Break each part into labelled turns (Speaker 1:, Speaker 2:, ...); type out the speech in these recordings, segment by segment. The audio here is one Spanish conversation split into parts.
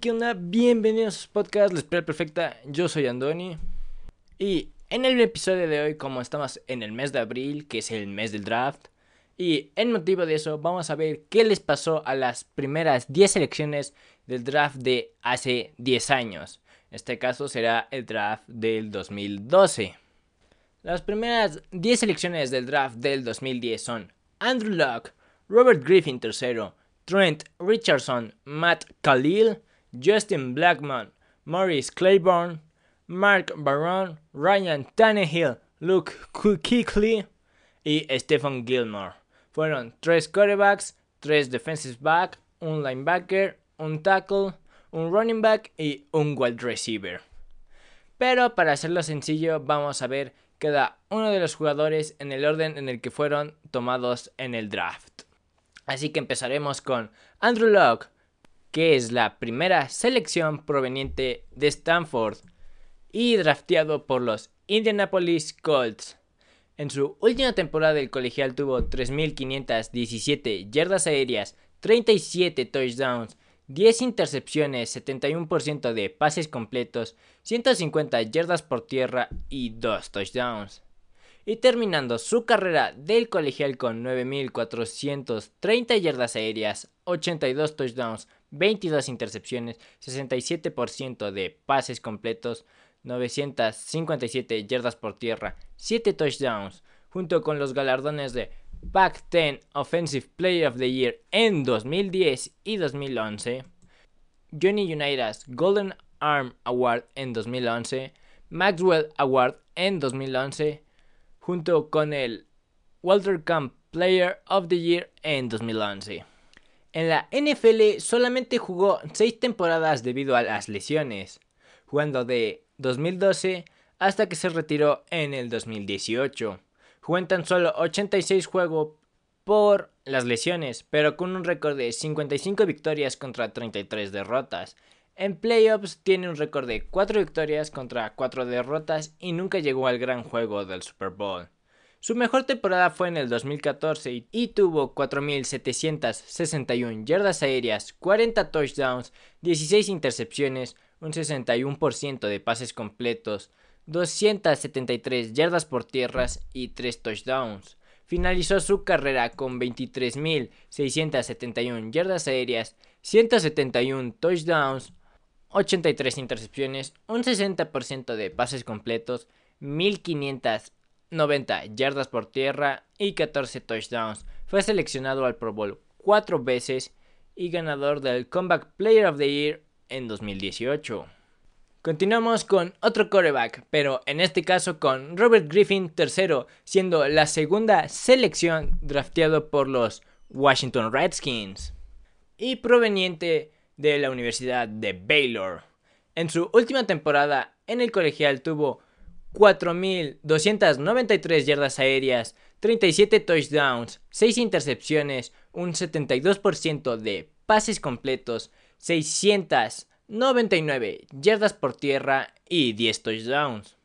Speaker 1: ¿qué onda? Bienvenidos a su podcast, La Espera Perfecta. Yo soy Andoni. Y en el episodio de hoy, como estamos en el mes de abril, que es el mes del draft, y en motivo de eso, vamos a ver qué les pasó a las primeras 10 selecciones del draft de hace 10 años. En este caso será el draft del 2012. Las primeras 10 selecciones del draft del 2010 son Andrew Luck, Robert Griffin III, Trent Richardson, Matt Khalil, Justin Blackman, Maurice Claiborne, Mark Barron, Ryan Tannehill, Luke Kuechly y Stephen Gilmore. Fueron tres quarterbacks, tres defensive back, un linebacker, un tackle, un running back y un wide receiver. Pero para hacerlo sencillo, vamos a ver cada uno de los jugadores en el orden en el que fueron tomados en el draft. Así que empezaremos con Andrew Locke, que es la primera selección proveniente de Stanford y drafteado por los Indianapolis Colts. En su última temporada del colegial tuvo 3.517 yardas aéreas, 37 touchdowns, 10 intercepciones, 71% de pases completos, 150 yardas por tierra y 2 touchdowns y terminando su carrera del colegial con 9.430 yardas aéreas, 82 touchdowns, 22 intercepciones, 67% de pases completos, 957 yardas por tierra, 7 touchdowns, junto con los galardones de Pac 10 Offensive Player of the Year en 2010 y 2011, Johnny Unitas Golden Arm Award en 2011, Maxwell Award en 2011, junto con el Walter Camp Player of the Year en 2011. En la NFL solamente jugó 6 temporadas debido a las lesiones, jugando de 2012 hasta que se retiró en el 2018. Jugó en tan solo 86 juegos por las lesiones, pero con un récord de 55 victorias contra 33 derrotas. En playoffs tiene un récord de 4 victorias contra 4 derrotas y nunca llegó al gran juego del Super Bowl. Su mejor temporada fue en el 2014 y tuvo 4.761 yardas aéreas, 40 touchdowns, 16 intercepciones, un 61% de pases completos, 273 yardas por tierras y 3 touchdowns. Finalizó su carrera con 23.671 yardas aéreas, 171 touchdowns, 83 intercepciones, un 60% de pases completos, 1590 yardas por tierra y 14 touchdowns. Fue seleccionado al Pro Bowl cuatro veces y ganador del Comeback Player of the Year en 2018. Continuamos con otro coreback, pero en este caso con Robert Griffin III, siendo la segunda selección drafteado por los Washington Redskins y proveniente de la Universidad de Baylor. En su última temporada en el colegial tuvo 4.293 yardas aéreas, 37 touchdowns, 6 intercepciones, un 72% de pases completos, 699 yardas por tierra y 10 touchdowns.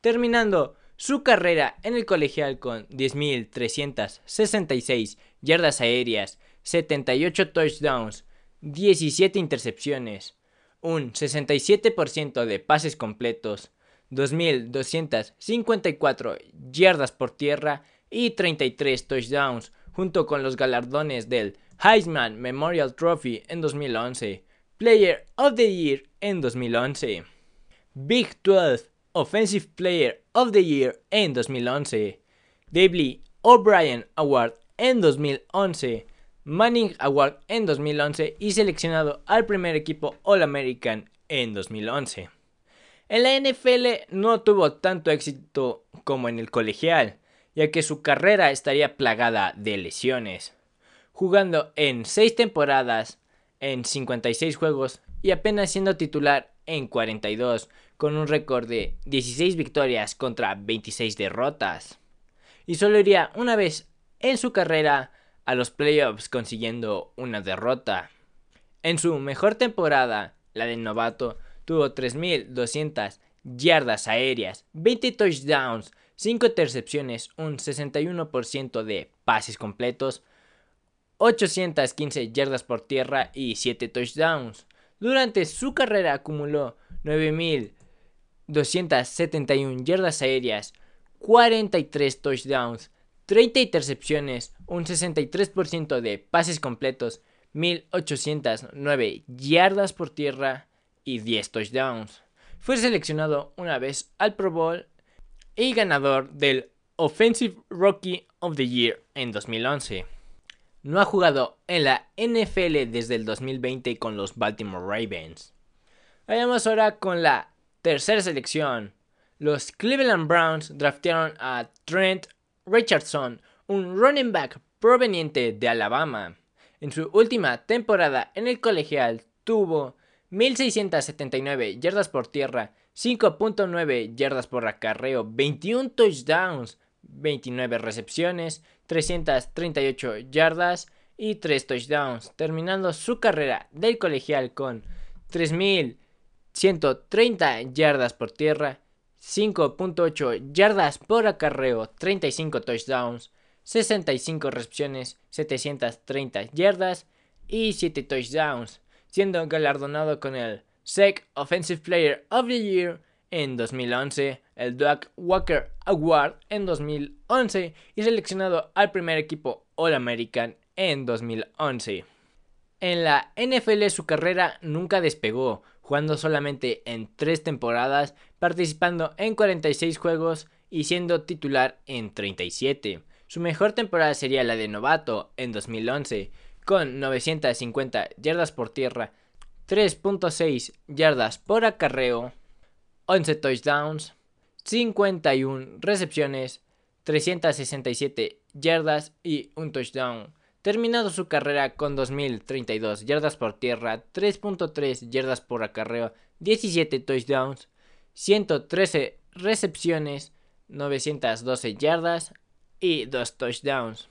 Speaker 1: Terminando su carrera en el colegial con 10.366 yardas aéreas, 78 touchdowns, 17 intercepciones, un 67% de pases completos, 2.254 yardas por tierra y 33 touchdowns, junto con los galardones del Heisman Memorial Trophy en 2011, Player of the Year en 2011, Big 12 Offensive Player of the Year en 2011, David O'Brien Award en 2011, Manning Award en 2011 y seleccionado al primer equipo All American en 2011. En la NFL no tuvo tanto éxito como en el colegial, ya que su carrera estaría plagada de lesiones, jugando en 6 temporadas, en 56 juegos y apenas siendo titular en 42, con un récord de 16 victorias contra 26 derrotas. Y solo iría una vez en su carrera a los playoffs consiguiendo una derrota. En su mejor temporada, la del novato, tuvo 3.200 yardas aéreas, 20 touchdowns, 5 intercepciones, un 61% de pases completos, 815 yardas por tierra y 7 touchdowns. Durante su carrera acumuló 9.271 yardas aéreas, 43 touchdowns, 30 intercepciones, un 63% de pases completos, 1.809 yardas por tierra y 10 touchdowns. Fue seleccionado una vez al Pro Bowl y ganador del Offensive Rookie of the Year en 2011. No ha jugado en la NFL desde el 2020 con los Baltimore Ravens. Vayamos ahora con la tercera selección. Los Cleveland Browns draftearon a Trent Richardson, un running back proveniente de Alabama. En su última temporada en el colegial tuvo 1.679 yardas por tierra, 5.9 yardas por acarreo, 21 touchdowns, 29 recepciones, 338 yardas y 3 touchdowns, terminando su carrera del colegial con 3.130 yardas por tierra, 5.8 yardas por acarreo, 35 touchdowns, 65 recepciones, 730 yardas y 7 touchdowns, siendo galardonado con el SEC Offensive Player of the Year en 2011, el Doug Walker Award en 2011 y seleccionado al primer equipo All American en 2011. En la NFL su carrera nunca despegó, jugando solamente en tres temporadas, participando en 46 juegos y siendo titular en 37. Su mejor temporada sería la de novato en 2011, con 950 yardas por tierra, 3.6 yardas por acarreo, 11 touchdowns, 51 recepciones, 367 yardas y un touchdown. Terminado su carrera con 2.032 yardas por tierra, 3.3 yardas por acarreo, 17 touchdowns, 113 recepciones, 912 yardas y 2 touchdowns.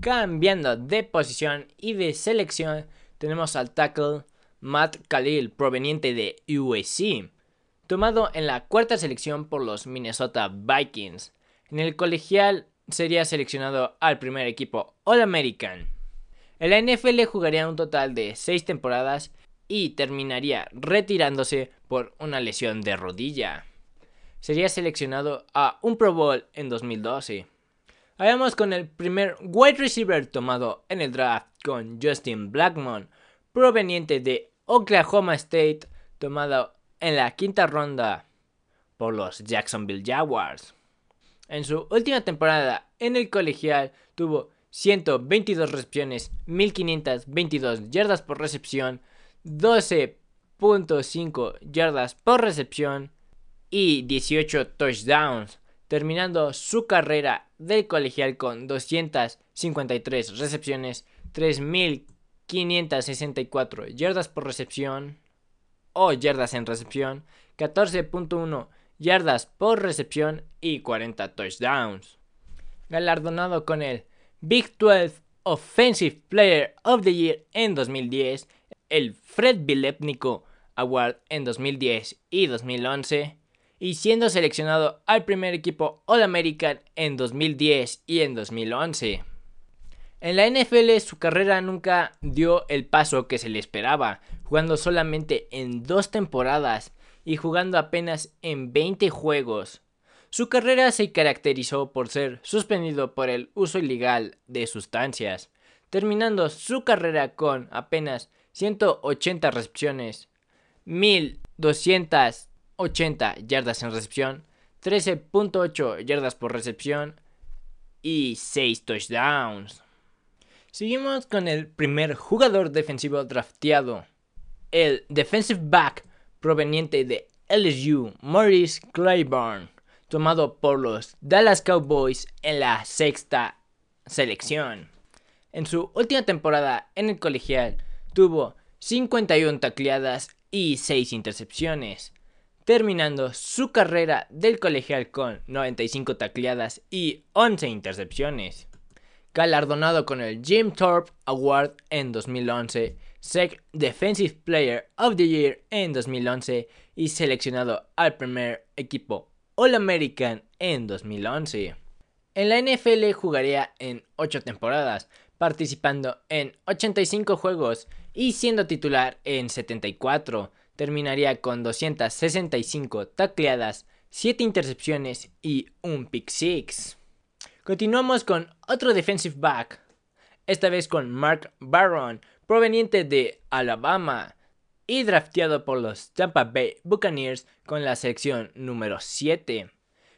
Speaker 1: Cambiando de posición y de selección, tenemos al tackle Matt Khalil, proveniente de USC, tomado en la cuarta selección por los Minnesota Vikings. En el colegial sería seleccionado al primer equipo All-American. En la NFL jugaría un total de 6 temporadas y terminaría retirándose por una lesión de rodilla. Sería seleccionado a un Pro Bowl en 2012. Vayamos con el primer wide receiver tomado en el draft con Justin Blackmon, proveniente de Oklahoma State, tomado en la quinta ronda por los Jacksonville Jaguars. En su última temporada en el colegial tuvo 122 recepciones, 1522 yardas por recepción, 12.5 yardas por recepción y 18 touchdowns terminando su carrera del colegial con 253 recepciones, 3.564 yardas por recepción o yardas en recepción, 14.1 yardas por recepción y 40 touchdowns. Galardonado con el Big 12 Offensive Player of the Year en 2010, el Fred Bilepnico Award en 2010 y 2011, y siendo seleccionado al primer equipo All American en 2010 y en 2011. En la NFL su carrera nunca dio el paso que se le esperaba, jugando solamente en dos temporadas y jugando apenas en 20 juegos. Su carrera se caracterizó por ser suspendido por el uso ilegal de sustancias, terminando su carrera con apenas 180 recepciones, 1200 80 yardas en recepción, 13.8 yardas por recepción y 6 touchdowns. Seguimos con el primer jugador defensivo drafteado, el defensive back proveniente de LSU, Maurice Claiborne, tomado por los Dallas Cowboys en la sexta selección. En su última temporada en el colegial tuvo 51 tacleadas y 6 intercepciones terminando su carrera del colegial con 95 tacleadas y 11 intercepciones. Galardonado con el Jim Thorpe Award en 2011, SEC Defensive Player of the Year en 2011 y seleccionado al primer equipo All American en 2011. En la NFL jugaría en 8 temporadas, participando en 85 juegos y siendo titular en 74. Terminaría con 265 tacleadas, 7 intercepciones y un pick six. Continuamos con otro defensive back, esta vez con Mark Barron, proveniente de Alabama y drafteado por los Tampa Bay Buccaneers con la selección número 7.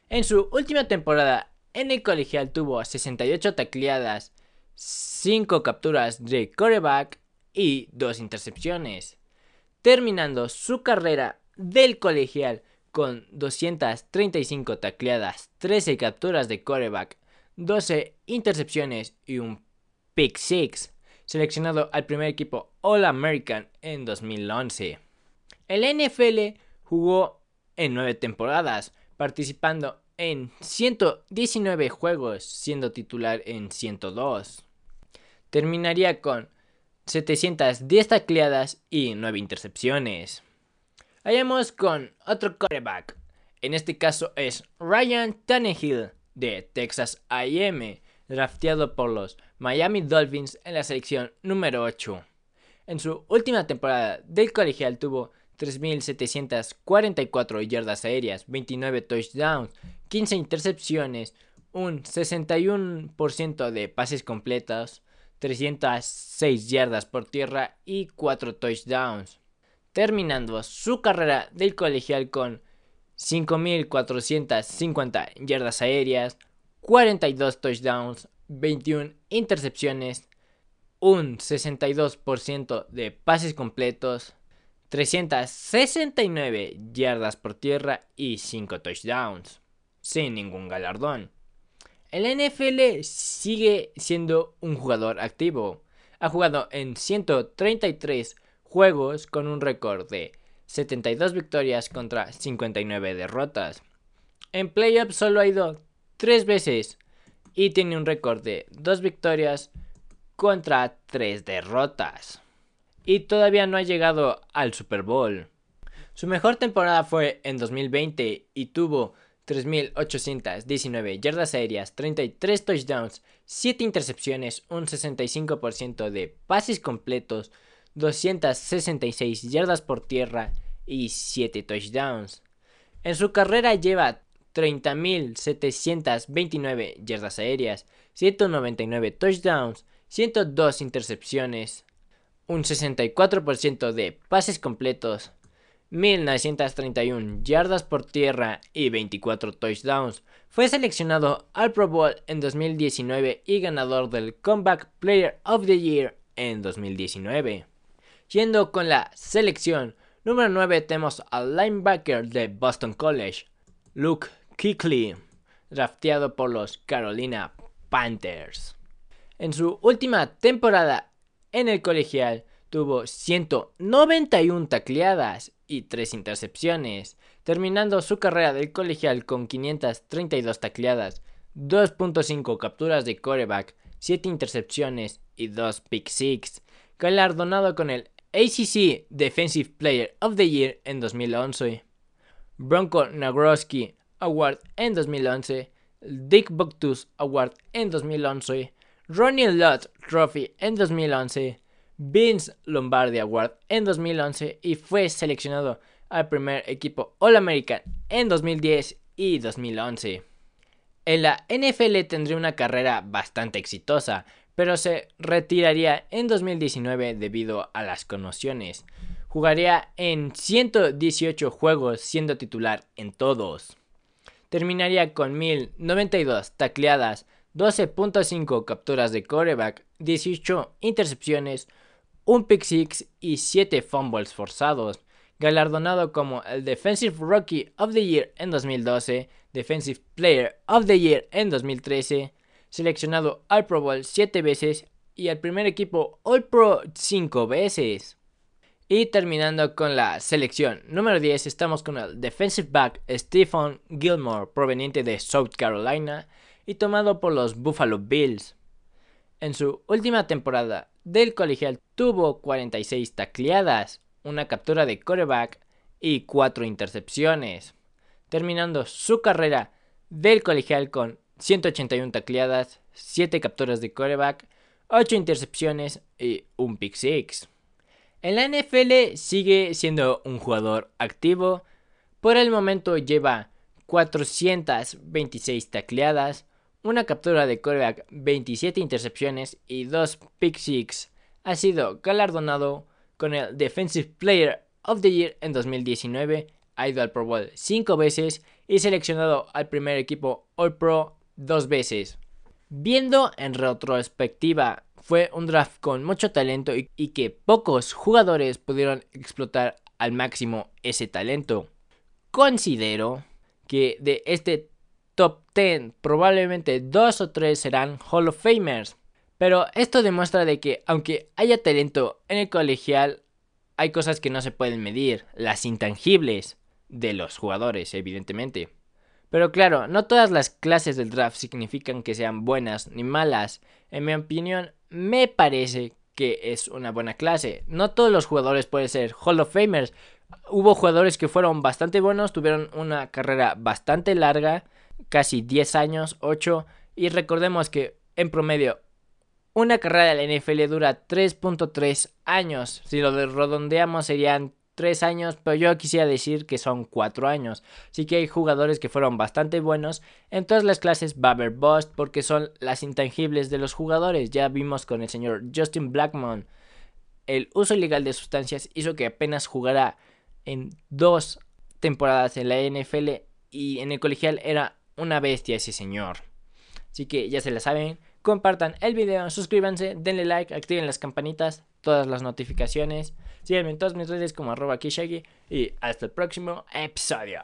Speaker 1: En su última temporada en el colegial tuvo 68 tacleadas, 5 capturas de coreback y 2 intercepciones, terminando su carrera del colegial con 235 tacleadas, 13 capturas de coreback, 12 intercepciones y un pick six, seleccionado al primer equipo All American en 2011. El NFL jugó en 9 temporadas, participando en 119 juegos, siendo titular en 102. Terminaría con 710 tacleadas y 9 intercepciones. Vayamos con otro quarterback. En este caso es Ryan Tannehill de Texas AM, drafteado por los Miami Dolphins en la selección número 8. En su última temporada del colegial tuvo 3.744 yardas aéreas, 29 touchdowns, 15 intercepciones, un 61% de pases completos, 306 yardas por tierra y 4 touchdowns, terminando su carrera del colegial con 5.450 yardas aéreas, 42 touchdowns, 21 intercepciones, un 62% de pases completos, 369 yardas por tierra y 5 touchdowns, sin ningún galardón. El NFL sigue siendo un jugador activo. Ha jugado en 133 juegos con un récord de 72 victorias contra 59 derrotas. En playoffs solo ha ido 3 veces y tiene un récord de 2 victorias contra 3 derrotas. Y todavía no ha llegado al Super Bowl. Su mejor temporada fue en 2020 y tuvo 3.819 yardas aéreas, 33 touchdowns, 7 intercepciones, un 65% de pases completos, 266 yardas por tierra y 7 touchdowns. En su carrera lleva 30.729 yardas aéreas, 199 touchdowns, 102 intercepciones, un 64% de pases completos, 1.931 yardas por tierra y 24 touchdowns. Fue seleccionado al Pro Bowl en 2019 y ganador del Comeback Player of the Year en 2019. Yendo con la selección número 9 tenemos al linebacker de Boston College, Luke Kuechly, drafteado por los Carolina Panthers. En su última temporada en el colegial tuvo 191 tacleadas y 3 intercepciones, terminando su carrera del colegial con 532 tacleadas, 2.5 capturas de coreback, 7 intercepciones y 2 pick six, galardonado con el ACC Defensive Player of the Year en 2011. Bronco Nagroski Award en 2011, Dick Buctus Award en 2011, Ronnie Lott Trophy en 2011, Vince Lombardi Award en 2011 y fue seleccionado al primer equipo All American en 2010 y 2011. En la NFL tendría una carrera bastante exitosa, pero se retiraría en 2019 debido a las conmociones. Jugaría en 118 juegos siendo titular en todos terminaría con 1092 tacleadas, 12.5 capturas de coreback, 18 intercepciones, un pick six y 7 fumbles forzados, galardonado como el Defensive Rookie of the Year en 2012, Defensive Player of the Year en 2013, seleccionado al Pro Bowl 7 veces y al primer equipo All Pro 5 veces. Y terminando con la selección número 10 estamos con el defensive back Stephen Gilmore proveniente de South Carolina y tomado por los Buffalo Bills. En su última temporada del colegial tuvo 46 tacleadas, una captura de quarterback y 4 intercepciones, terminando su carrera del colegial con 181 tacleadas, 7 capturas de quarterback, 8 intercepciones y un pick six En la NFL sigue siendo un jugador activo. Por el momento lleva 426 tacleadas, una captura de coreback, 27 intercepciones y 2 pick six. Ha sido galardonado con el Defensive Player of the Year en 2019, ha ido al Pro Bowl 5 veces y seleccionado al primer equipo All Pro 2 veces. Viendo en retrospectiva, fue un draft con mucho talento y, y que pocos jugadores pudieron explotar al máximo ese talento. Considero que de este top 10 probablemente dos o tres serán Hall of Famers. Pero esto demuestra de que aunque haya talento en el colegial, hay cosas que no se pueden medir, las intangibles de los jugadores, evidentemente. Pero claro, no todas las clases del draft significan que sean buenas ni malas. En mi opinión, me parece que es una buena clase. No todos los jugadores pueden ser Hall of Famers. Hubo jugadores que fueron bastante buenos, tuvieron una carrera bastante larga, casi 10 años, 8, y recordemos que en promedio una carrera de la NFL dura 3.3 años. Si lo redondeamos serían 3 años, pero yo quisiera decir que son 4 años. Así que hay jugadores que fueron bastante buenos. En todas las clases va bust porque son las intangibles de los jugadores. Ya vimos con el señor Justin Blackmon. El uso ilegal de sustancias hizo que apenas jugara en dos temporadas en la NFL y en el colegial era una bestia ese señor. Así que ya se la saben compartan el video, suscríbanse, denle like, activen las campanitas, todas las notificaciones. Síganme en todas mis redes como arroba Kishagi y hasta el próximo episodio.